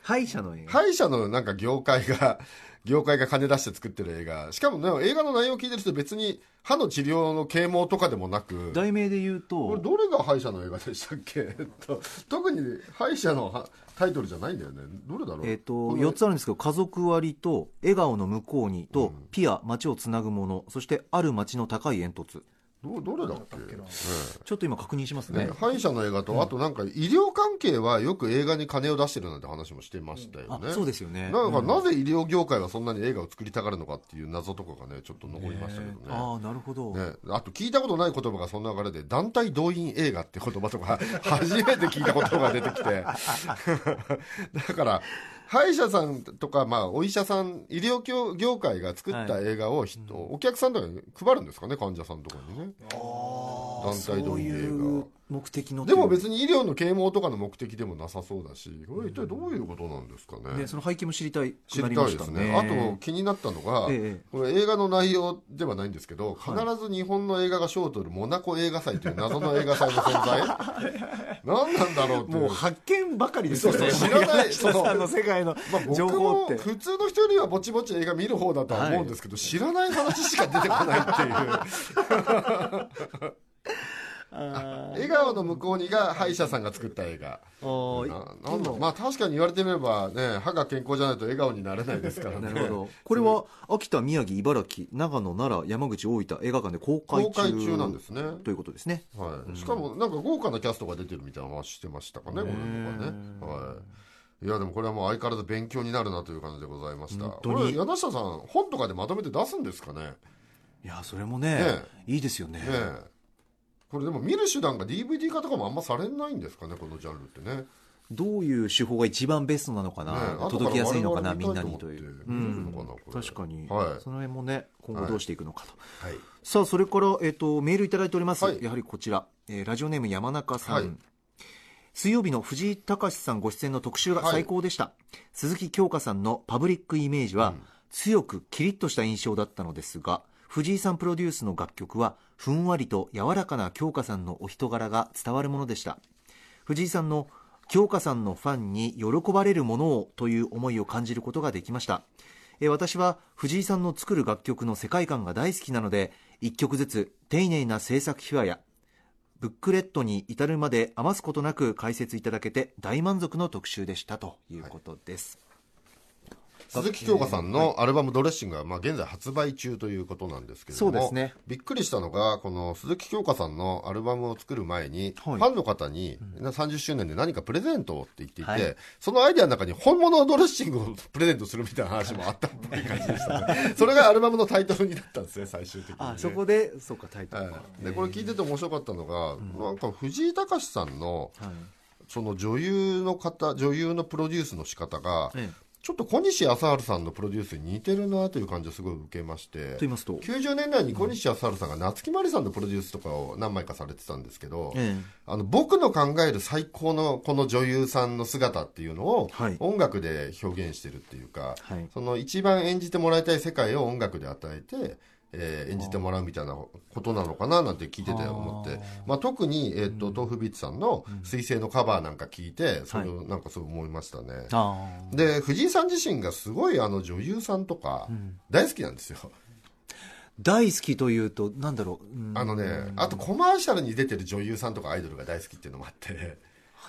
歯医者の映画。歯医者のなんか業界が業界が金出して作ってる映画。しかもね映画の内容を聞いてると別に歯の治療の啓蒙とかでもなく。題名で言うこれとどれが歯医者の映画でしたっけ、えっと、特に歯医者のはタイトルじゃないんだよね。どれだろう？えっ、とこの4つあるんですけど「家族割」と「笑顔の向こうに」とうん「ピア街をつなぐもの」そして「ある街の高い煙突どどれだっけ？ちょっと今確認しますね。ね歯医者の映画と、あとなんか医療関係はよく映画に金を出してるなんて話もしてましたよあね、そうですよね。なんかうん。なぜ医療業界はそんなに映画を作りたがるのかっていう謎とかがねちょっと残りましたけどね。ああなるほど、ね、あと聞いたことない言葉がその流れで団体動員映画って言葉とか 初めて聞いた言葉が出てきて。だから歯医者さんとか、まあ、お医者さん医療業業界が作った映画を、ひお客さんとかに配るんですかね患者さんとかにね団体動そう員映いう画目的のでも別に医療の啓蒙とかの目的でもなさそうだし。これ一体どういうことなんですかね。ねその背景も知りたい知りたいですね。あと気になったのが、ええ。これ映画の内容ではないんですけど、はい。必ず日本の映画が賞を取るモナコ映画祭という謎の映画祭の存在。何なんだろうっていう。もう発見ばかりですよねそうそう知らない。柳下さんの世界のまあ、情僕も報って、普通の人よりはぼちぼち映画見る方だとは思うんですけど、知らない話しか出てこないっていう 笑顔の向こうにが歯医者さんが作った映画。ななんだまあ確かに言われてみればね歯が健康じゃないと笑顔になれないですからね。なるほど。これは秋田宮城茨城長野奈良山口大分映画館で公開中公開中なんですね。ということですね。はい、しかもなんか豪華なキャストが出てるみたいな話してましたかね、こね。はい。いやでもこれはもう相変わらず勉強になるなという感じでございました。本当に。これ柳下さん本とかでまとめて出すんですかね？いやそれもねねいいですよね。ねえ。これでも見る手段が DVD 化とかもあんまされないんですかねこのジャンルってね。どういう手法が一番ベストなのかな、ねえ届きやすいのかな後みんなにといいう、確かに、はい。その辺もね今後どうしていくのかと、はい。さあそれから、えっとメールいただいております、はい。やはりこちら、えーラジオネーム山中さん、はい。水曜日の藤井隆さんご出演の特集がはい。最高でした、鈴木京香さんのパブリックイメージは、強くキリッとした印象だったのですが藤井さんプロデュースの楽曲はふんわりと柔らかな京香さんのお人柄が伝わるものでした。藤井さんの京香さんのファンに喜ばれるものをという思いを感じることができました。え私は藤井さんの作る楽曲の世界観が大好きなので一曲ずつ丁寧な制作秘話やブックレットに至るまで余すことなく解説いただけて大満足の特集でしたということです、鈴木京香さんのアルバム「ドレッシング」はまあ現在発売中ということなんですけれどもそうですね。びっくりしたのがこの鈴木京香さんのアルバムを作る前に、はい。ファンの方に30周年で何かプレゼントをって言っていて、はい。そのアイデアの中に本物のドレッシングを プレゼントするみたいな話もあったっぽい感じでしたね。それがアルバムのタイトルになったんですね最終的に、ね、あそこでそうかタイトルが、はい、でこれ聞いてて面白かったのが、なんか藤井隆さんのはい。その女優の方女優のプロデュースの仕方が、ええちょっと小西康治さんのプロデュースに似てるなという感じをすごい受けましてと言いますと？90年代に小西康治さんが夏木マリさんのプロデュースとかを何枚かされてたんですけど、え。あの僕の考える最高のこの女優さんの姿っていうのをはい。音楽で表現してるっていうか、はい。その一番演じてもらいたい世界を音楽で与えて、えー演じてもらうみたいなことなのかななんて聞いてて思って、まあ、特に、えっと豆腐ビーツさんの「水星」のカバーなんか聞いてそれをなんかそう思いましたね。あー。で藤井さん自身がすごいあの女優さんとか大好きなんですよ。大好きというとなんだろう、うん。あのね、あとコマーシャルに出てる女優さんとかアイドルが大好きっていうのもあって。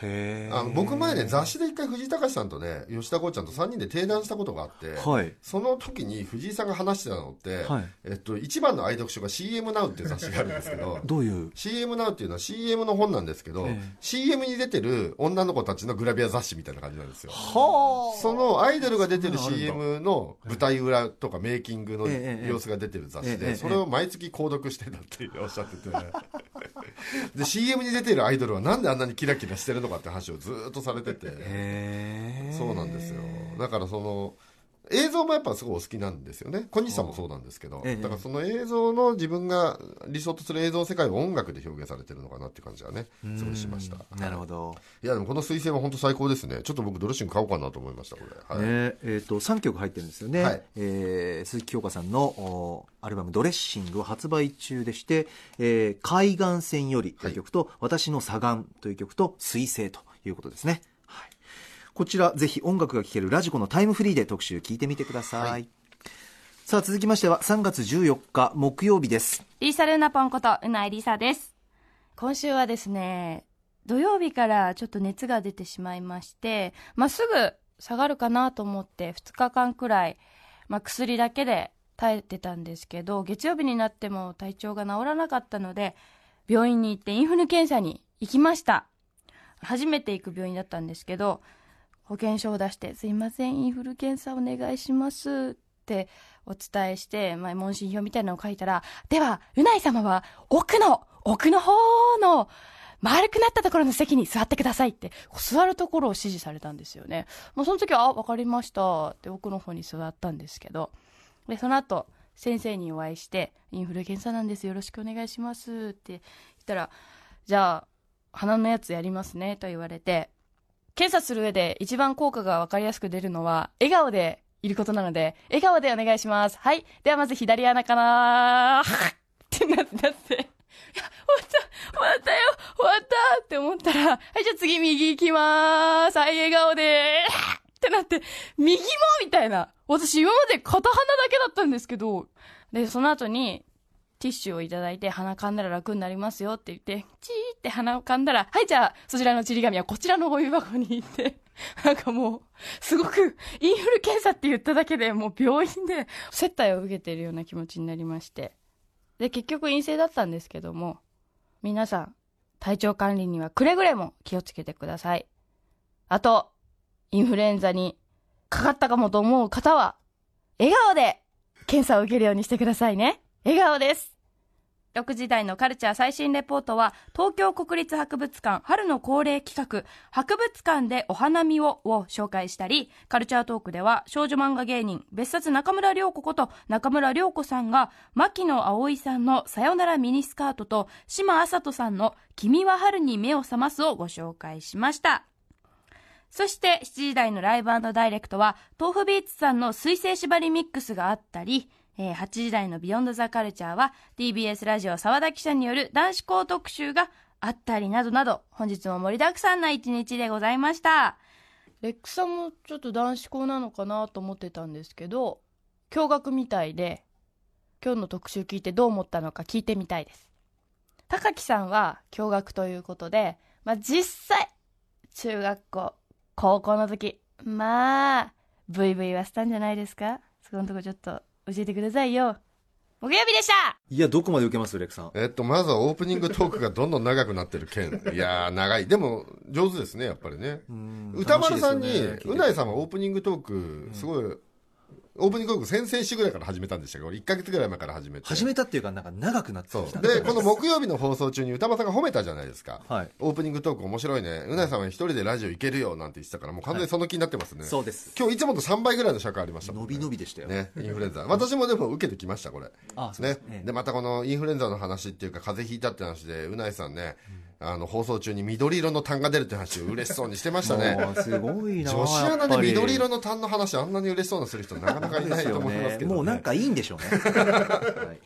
へあの僕前ね雑誌で一回藤井隆さんとね吉田剛ちゃんと3人で定談したことがあって、はい。その時に藤井さんが話してたのって、はい。えっと、一番の愛読書が CM Now っていう雑誌があるんですけど どういう？CM Now っていうのは CM の本なんですけど、ええ。CM に出てる女の子たちのグラビア雑誌みたいな感じなんですよ。はそのアイドルが出てる CM の舞台裏とかメイキングのええ様子が出てる雑誌でそれを毎月購読してたっておっしゃってて。で CM に出てるアイドルはなんであんなにキラキラしてるのかって話をずーっとされてて。そうなんですよ。だからその映像もやっぱすごいお好きなんですよね。小西さんもそうなんですけど、ええ。だからその映像の自分が理想とする映像世界を音楽で表現されてるのかなっていう感じはねすごいしました。なるほど、いやでもこの彗星は本当最高ですね。ちょっと僕ドレッシング買おうかなと思いましたこれ、はい。ね。えー、と3曲入ってるんですよね、はい。えー鈴木京香さんのおアルバム「ドレッシング」を発売中でして「えー海岸線より」という曲と「私の左岸」という曲と「彗星」ということですね、はい、こちらぜひ音楽が聴けるラジコのタイムフリーで特集聞いてみてください、はいさあ続きましては3月14日木曜日ですリーサルナポンことうないりさです。今週はですね、土曜日からちょっと熱が出てしまいまして、まあ、すぐ下がるかなと思って2日間くらい、まあ、薬だけで耐えてたんですけど、月曜日になっても体調が治らなかったので、病院に行ってインフル検査に行きました。初めて行く病院だったんですけど、保険証を出して、すいません、インフル検査お願いしますってお伝えして、まあ、問診票みたいなのを書いたら、では、うない様は奥の、奥の方の、丸くなったところの席に座ってくださいって、座るところを指示されたんですよね。もうその時は、あ、わかりましたって奥の方に座ったんですけど、で、その後、先生にお会いして、インフル検査なんです、よろしくお願いしますって言ったら、じゃあ、鼻のやつやりますね、と言われて、検査する上で一番効果がわかりやすく出るのは、笑顔でいることなので、笑顔でお願いします。はい。ではまず左鼻かなってなって、なって、終わった、終わったよ、終わったって思ったら、はい、じゃあ次右行きまーす。はい、笑顔でってなって、右もみたいな。私今まで片鼻だけだったんですけど、で、その後に、ティッシュをいただいて、鼻かんだら楽になりますよって言って、チーって鼻をかんだら、はい、じゃあ、そちらのちり紙はこちらのゴミ箱に行って、なんかもう、すごく、インフル検査って言っただけでもう病院で接待を受けてるような気持ちになりまして。で、結局陰性だったんですけども、皆さん、体調管理にはくれぐれも気をつけてください。あと、インフルエンザにかかったかもと思う方は、笑顔で検査を受けるようにしてくださいね。笑顔です。6時台のカルチャー最新レポートは、東京国立博物館春の恒例企画、博物館でお花見をを紹介したり、カルチャートークでは少女漫画芸人、別冊中村良子こと中村良子さんが、牧野葵さんのさよならミニスカートと、島あさとさんの君は春に目を覚ますをご紹介しました。そして7時台のライブダイレクトは、豆腐ビーツさんの水星縛りミックスがあったり、えー8時台のビヨンドザカルチャーは TBS ラジオ沢田記者による男子校特集があったりなどなど、本日も盛りだくさんな一日でございました。レックさんもちょっと男子校なのかなと思ってたんですけど、驚愕みたいで、今日の特集聞いてどう思ったのか聞いてみたいです。高木さんは驚愕ということで、まあ、実際、中学校、高校の時、まあ、ブイブイはしたんじゃないですか？そこのとこちょっと教えてくださいよ。木曜日でしたいや、どこまで受けますレクさん？えっと、まずはオープニングトークがどんどん長くなってる件。いやー、長い。でも、上手ですね、やっぱりね。歌丸さんに、うないさんはオープニングトーク、すごい、オープニングトーク先々週ぐらいから始めたんでしたけ？ど、1ヶ月ぐらい前から始めて。始めたっていうか、なんか長くなってきた。で、この木曜日の放送中に歌丸さんが褒めたじゃないですか。はい。オープニングトーク面白いね。うないさんは一人でラジオ行けるよなんて言ってたから、もう完全にその気になってますね。そうです。今日いつもと3倍ぐらいの尺ありましたもん伸び伸びでしたよ。ね、インフルエンザ。私もでも受けてきました、これ。あそうねですね。で、またこのインフルエンザの話っていうか、風邪ひいたって話で、うないさんね、あの、放送中に緑色の痰が出るって話を嬉しそうにしてましたね。すごいな女子アナで緑色の痰の話あんなに嬉しそうなする人なかなかいないと思いますけど、ね。もうなんかいいんでしょうね。はい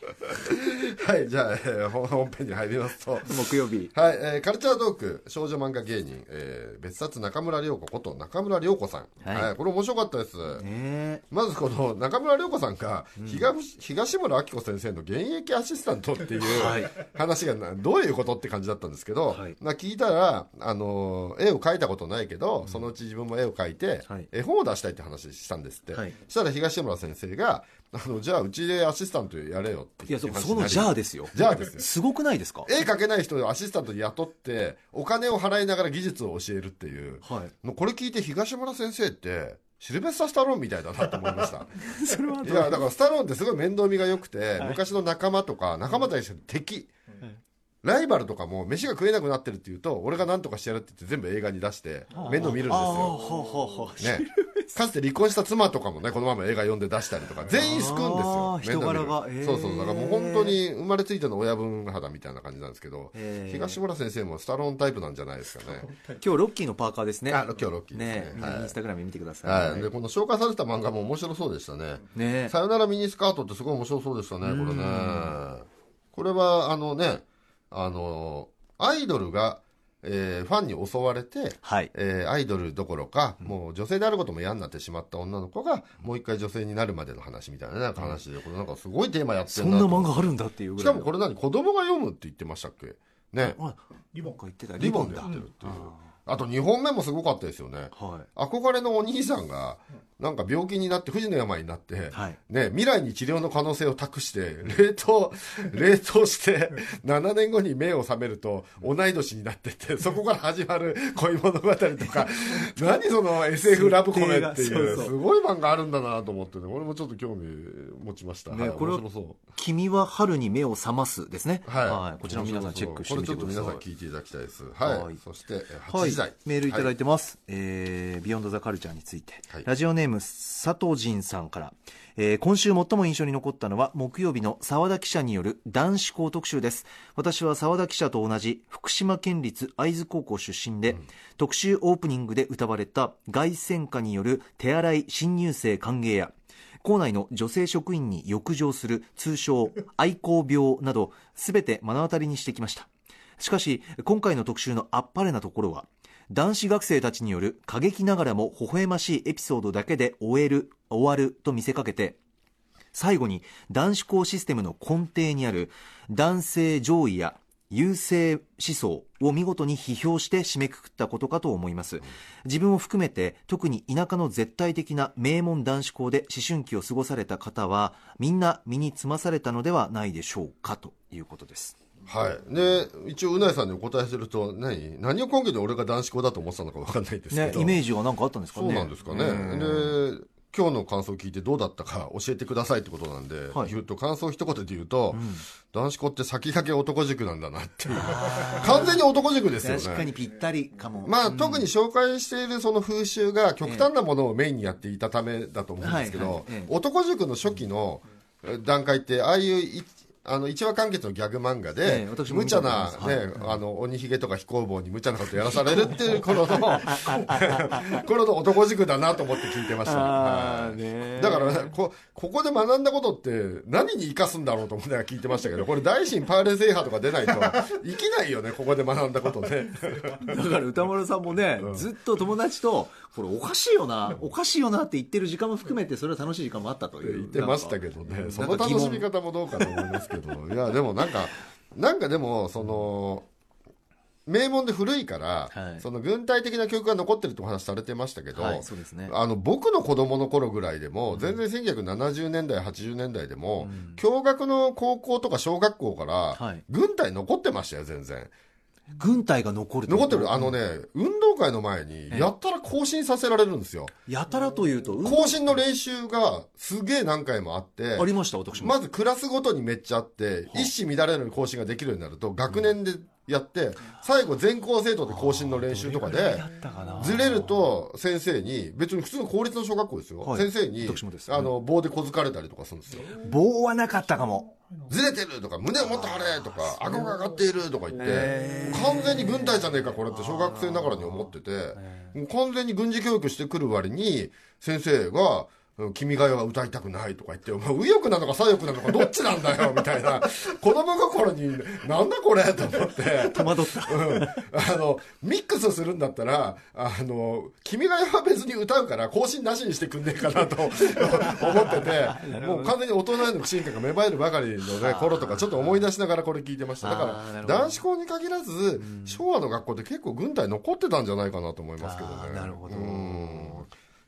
はい、じゃあ、えー本本編に入りますと。木曜日。はい、えーカルチャートーク、少女漫画芸人、えー別冊中村良子こと中村良子さん。はいはい、これ面白かったです。ねまずこの中村良子さんが、東東村明子先生の現役アシスタントっていうはい話がなどういうことって感じだったんですけど、はい。まあ聞いたら、あの絵を描いたことないけど、そのうち自分も絵を描いて、はい。絵本を出したいって話したんですって、はい。そしたら東村先生があのじゃあうちでアシスタントやれよっていや、そそのじゃあですよ。じゃあですよ。すごくないですか？絵描けない人をアシスタントに雇ってお金を払いながら技術を教えるっていう。はい。これ聞いて東村先生ってシルベスター・スタローンみたいだなと思いました。それはいやだからスタローンってすごい面倒見が良くて、昔の仲間とか仲間対しての敵、ライバルとかも飯が食えなくなってるっていうと俺が何とかしてやるって言って全部映画に出して面倒見るんですよ。ね、かつて離婚した妻とかもねこのまま映画読んで出したりとか全員救うんですよ。人柄が。そうそう。だからもう本当に生まれついての親分肌みたいな感じなんですけど東村先生もスタローンタイプなんじゃないですかね。今日ロッキーのパーカーですね。あ今日ロッキーですね。はい。インスタグラム見てくださ。はい。い、でこの紹介された漫画も面白そうでしたね。ね。さよならミニスカートってすごい面白そうでしたね、これね。これは、あのね、あの、アイドルが、えーファンに襲われて、はい。えーアイドルどころか、もう女性であることも嫌になってしまった女の子が、もう一回女性になるまでの話みたいな、なんか話で、これなんかすごいテーマやってそんな漫画あるんだっていうぐしらいの。かもこれ何？子供が読むって言ってましたっけ？ね。あ、リボンか言ってた。リボンでだやってるっていう。あと2本目もすごかったですよね。はい。憧れのお兄さんが、なんか病気になって、不治の病になって、はいね、未来に治療の可能性を託して、冷凍、冷凍して、7年後に目を覚めると、同い年になってて、そこから始まる恋物語とか、何その SF ラブコメっていう、すごい漫画あるんだなと思ってね、俺もちょっと興味持ちました。はい、ねこれは。君は春に目を覚ますですね。はい。こちらも皆さんチェックしてみてください。これちょっと皆さん聞いていただきたいです。はい。はいそして、えーはい8時代メールいただいてます、えービヨンドザカルチャーについて、はいラジオネーム佐藤仁さんから、えー今週最も印象に残ったのは木曜日の澤田記者による男子校特集です。私は澤田記者と同じ福島県立会津高校出身で、特集オープニングで歌われた凱旋歌による手洗い新入生歓迎や校内の女性職員に浴場する通称愛好病など全て目の当たりにしてきました。しかし今回の特集のあっぱれなところは男子学生たちによる過激ながらも微笑ましいエピソードだけで終える終わると見せかけて最後に男子校システムの根底にある男性上位や優勢思想を見事に批評して締めくくったことかと思います。自分を含めて特に田舎の絶対的な名門男子校で思春期を過ごされた方はみんな身につまされたのではないでしょうかということです。はい。で、一応、うないさんにお答えすると、何何を根拠で俺が男子校だと思ってたのか分かんないですけど。ねイメージが何かあったんですかねそうなんですかね。うんで、今日の感想を聞いてどうだったか教えてくださいってことなんで、はい言うと、感想一言で言うと、男子校って先駆け男塾なんだなっていう。完全に男塾ですよね。確かにぴったりかもまあ、うん特に紹介しているその風習が極端なものをメインにやっていたためだと思うんですけどはいはいええ男塾の初期のえ段階ってああいういあの一話完結のギャグ漫画えでえ、私も見た無茶なねあの、鬼ひげとか飛行棒に無茶なことやらされるっていう頃の、頃の男塾だなと思って聞いてました。はい。ねだから、こ、ここで学んだことって何に生かすんだろうと思って聞いてましたけど、これ大臣パーレ制覇とか出ないと、生きないよね、ここで学んだことね。だから歌丸さんもね、ずっと友達と、これおかしいよな、おかしいよなって言ってる時間も含めて、それは楽しい時間もあったという。言ってましたけどね、その楽しみ方もどうかと思いますけど、いや、でもなんか、なんかでも、その、名門で古いから、はいその軍隊的な記憶が残ってるってお話されてましたけど、はい、そうですね。あの僕の子供の頃ぐらいでも、全然1970年代、80年代でも、共学の高校とか小学校から、はい軍隊残ってましたよ、全然。軍隊が残ると残ってる、あのね、運動会の前に、やったら更新させられるんですよ。やたらというと、うん更新の練習がすげえ何回もあって、ありました、私も。まずクラスごとにめっちゃあって、一糸乱れぬ更新ができるようになると、学年でやって、最後全校生徒で更新の練習とかで、ずれると先生に、別に普通の公立の小学校ですよ。はい先生にあの、棒で小づかれたりとかするんですよ。棒はなかったかも。ずれてるとか、胸をもっと張れとか、顎が上がっているとか言ってへ、完全に軍隊じゃねえか、これって小学生ながらに思ってて、完全に軍事教育してくる割に、先生が、うん君が代は歌いたくないとか言って、お前右翼なのか左翼なのかどっちなんだよ、みたいな、子供心に、なんだこれと思って、戸惑った。うん。あの、ミックスするんだったら、あの、君が代は別に歌うから更新なしにしてくんねえかなと 思ってて、もう完全に大人への不信感が芽生えるばかりのね、頃とかちょっと思い出しながらこれ聞いてました。だから、男子校に限らず、昭和の学校で結構軍隊残ってたんじゃないかなと思いますけどね。なるほど。うん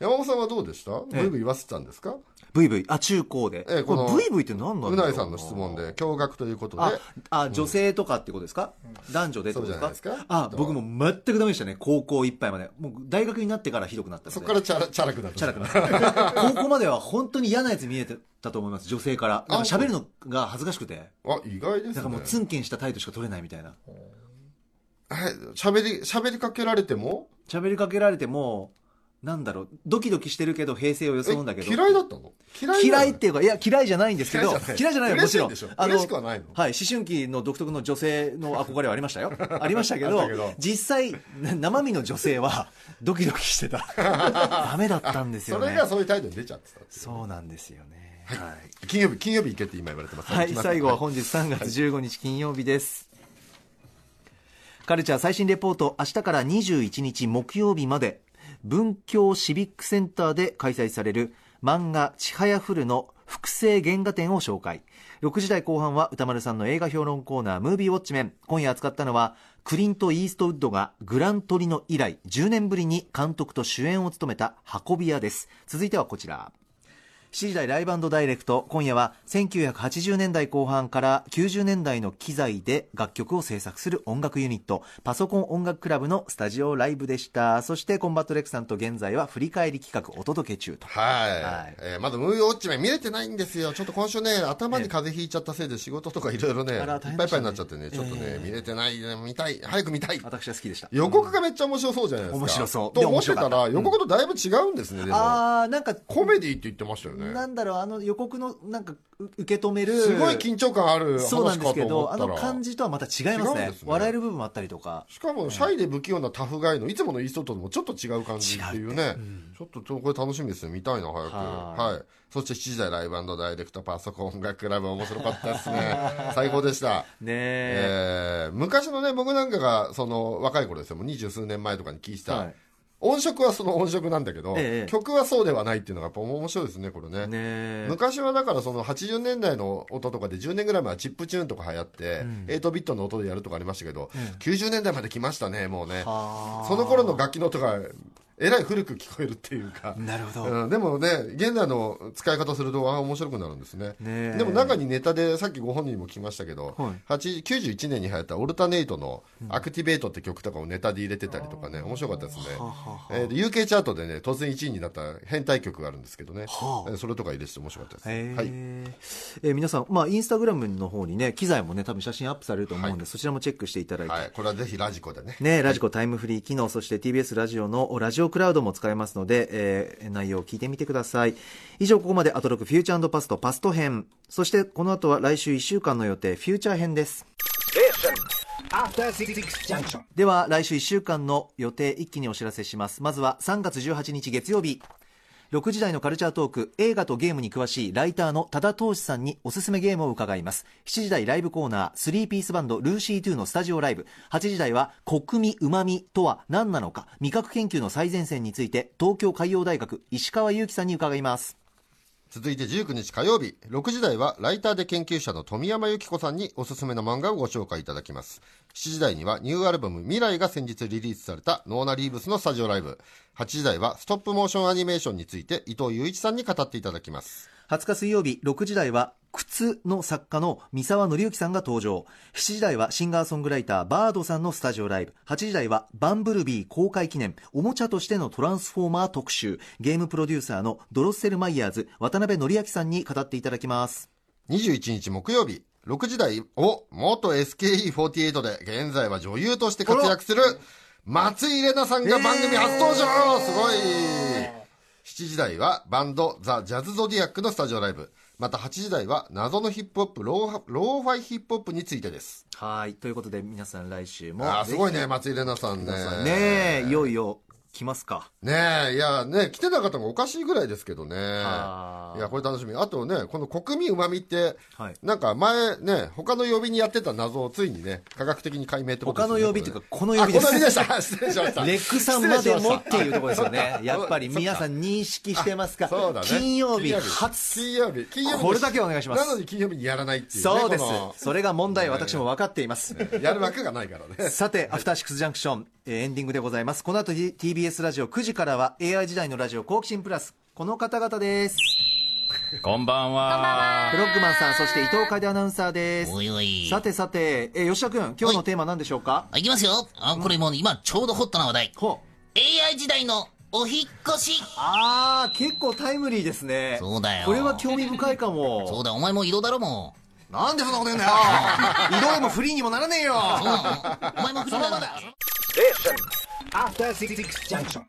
山本さんはどうでした？ブイブイ言わせてたんですか？ブイブイ、あ、中高で。ええこのブイブイって何なんだろうないさんの質問で、驚愕ということで、あ、あ、女性とかってことですか、男女でってことですか？あ、僕も全くダメでしたね。高校いっぱいまで。もう大学になってからひどくなった。そこからチャラチャラくなった。チャラくなった。高校までは本当に嫌なやつ見えてたと思います。女性から。なんか喋るのが恥ずかしくて。あ、意外ですね。なんかもうツンケンした態度しか取れないみたいな。はい喋り、喋りかけられても？喋りかけられても、なんだろう、ドキドキしてるけど平静を装うんだけど。え嫌いだったの？嫌い嫌いっていうか、いや、嫌いじゃないんですけど、嫌いじゃないよ、もちろん。嬉しいんでしょ？嬉しくはないの？はい、思春期の独特の女性の憧れはありましたよ。ありましたけど、実際、な生身の女性は、ドキドキしてた。ダメだったんですよね。それがそういう態度に出ちゃってたそうなんですよね。はい。金曜日、金曜日行けって今言われてます。はい、最後は本日3月15日金曜日です。カルチャー最新レポート、明日から21日木曜日まで、文京シビックセンターで開催される漫画ちはやふるの複製原画展を紹介。6時台後半は宇多丸さんの映画評論コーナームービーウォッチメン。今夜扱ったのは、クリント・イーストウッドがグラン・トリノ以来10年ぶりに監督と主演を務めた運び屋です。続いてはこちら。7時台ライブダイレクト。今夜は1980年代後半から90年代の機材で楽曲を制作する音楽ユニット。パソコン音楽クラブのスタジオライブでした。そしてコンバットＲＥＣさんと現在は振り返り企画お届け中と。はい、はい。えーまだムーウォッチメン見れてないんですよ。ちょっと今週ね、頭に風邪ひいちゃったせいで仕事とかいろいろね、いっぱいいっぱいになっちゃってね、ちょっとね、見れてない、見たい、早く見たい。私は好きでした。予告がめっちゃ面白そうじゃないですか。面白そう。と思ってたら、で面白かった。予告とだいぶ違うんですね、でも。ああなんかコメディって言ってましたよね。なんだろうあの予告のなんかう受け止めるすごい緊張感ある話かそうなんですけと思どあ。の感じとはまた違いますねね笑える部分もあったりとかしかも、シャイで不器用なタフガイのいつものイーストともちょっと違う感じっていうね。ちょっとこれ楽しみですよ。見たいな、早く。ははい。そして7時台ライブダイレクトパソコン音楽ライブ面白かったですね。最高でした。ねええー昔のね、僕なんかが、その、若い頃ですよ。もう二十数年前とかに聞いてた、はい音色はその音色なんだけど、ええ。曲はそうではないっていうのがやっぱ面白いですね、これね。ねえ。昔はだからその80年代の音とかで10年ぐらい前はチップチューンとか流行って、8ビットの音でやるとかありましたけど、90年代まで来ましたね、もうね。はあ。その頃の楽器の音がえらい古く聞こえるっていうか。なるほど、うん、でもね、現代の使い方するとあ面白くなるんですね。でも中にネタで、さっきご本人にも聞きましたけど、はい8 91年に流行ったオルタネイトのアクティベートって曲とかをネタで入れてたりとかね、面白かったですね。えーで UK チャートでね、突然1位になった変態曲があるんですけどね、はそれとか入れてて面白かったです。はい。えー皆さん、まあ、インスタグラムの方にね、機材もね、多分写真アップされると思うんで、はいそちらもチェックしていただいて、はい。これはぜひラジコでね。ね、ラジコタイムフリー機能、そして TBS ラジオのラジオクラウドも使えますので、えー内容を聞いてみてください。以上、ここまでアトロクフューチャーパストパスト編。そして、この後は来週1週間の予定、フューチャー編です。では、来週1週間の予定、一気にお知らせします。まずは3月18日月曜日。6時台のカルチャートーク、映画とゲームに詳しいライターの多田投資さんにおすすめゲームを伺います。7時台ライブコーナー、3ピースバンドルーシー2のスタジオライブ。8時台は、国味旨味とは何なのか、味覚研究の最前線について、東京海洋大学、石川祐希さんに伺います。続いて19日火曜日、6時台はライターで研究者の富山由紀子さんにおすすめの漫画をご紹介いただきます。7時台にはニューアルバム未来が先日リリースされたノーナ・リーブスのスタジオライブ。8時台はストップモーションアニメーションについて伊藤雄一さんに語っていただきます。20日水曜日6時台は靴の作家の三沢紀之さんが登場。7時台はシンガーソングライター bird さんのスタジオライブ。8時台はバンブルビー公開記念。おもちゃとしてのトランスフォーマー特集。ゲームプロデューサーのドロッセルマイヤーズ渡辺範明さんに語っていただきます。21日木曜日、6時台を元 SKE48 で現在は女優として活躍する松井玲奈さんが番組初登場すごい !7 時台はバンドザ・ジャズ・ゾディアックのスタジオライブ。また8時台は謎のヒップホップロー、ローファイヒップホップについてです。はいということで皆さん来週もあーすごいね、ぜ松井玲奈さんね。ねいよいよ来ますかねえ、いや、ね、来てなかったのがおかしいぐらいですけどね。いや、これ楽しみ。あとね、この国民うまみって、はいなんか前ね、他の曜日にやってた謎をついにね、科学的に解明ってことですよね他の曜日っていうかここの曜日ですれあ、この曜日でした。失礼しました。ＲＥＣさんまでもっていうところですよね やっぱり皆さん認識してますかそうだね。金曜日金初金曜日。金曜日。これだけお願いしますなのに金曜日にやらないっていう、ね。そうです。それが問題、私も分かっています。やる枠がないからね。さて、アフターシックスジャンクション、えーエンディングでございます。この後 T- TBS ラジオ9時からは AI 時代のラジオ好奇心プラス。この方々です。こんばんは。フロッグマンさん、そして伊藤楓アナウンサーです。おいおい。さてさて、えー吉田君、今日のテーマ何でしょうか？あ、いきますよ。あ、これもう今ちょうどホットな話題。ほう。AI 時代のお引っ越し。あー、結構タイムリーですね。そうだよこれは興味深いかも。そうだ、お前も色だろもなんでそんなこと言う んだよ色へもフリーにもならねえよう。うんお前もフリーなんだ。After Six Junction.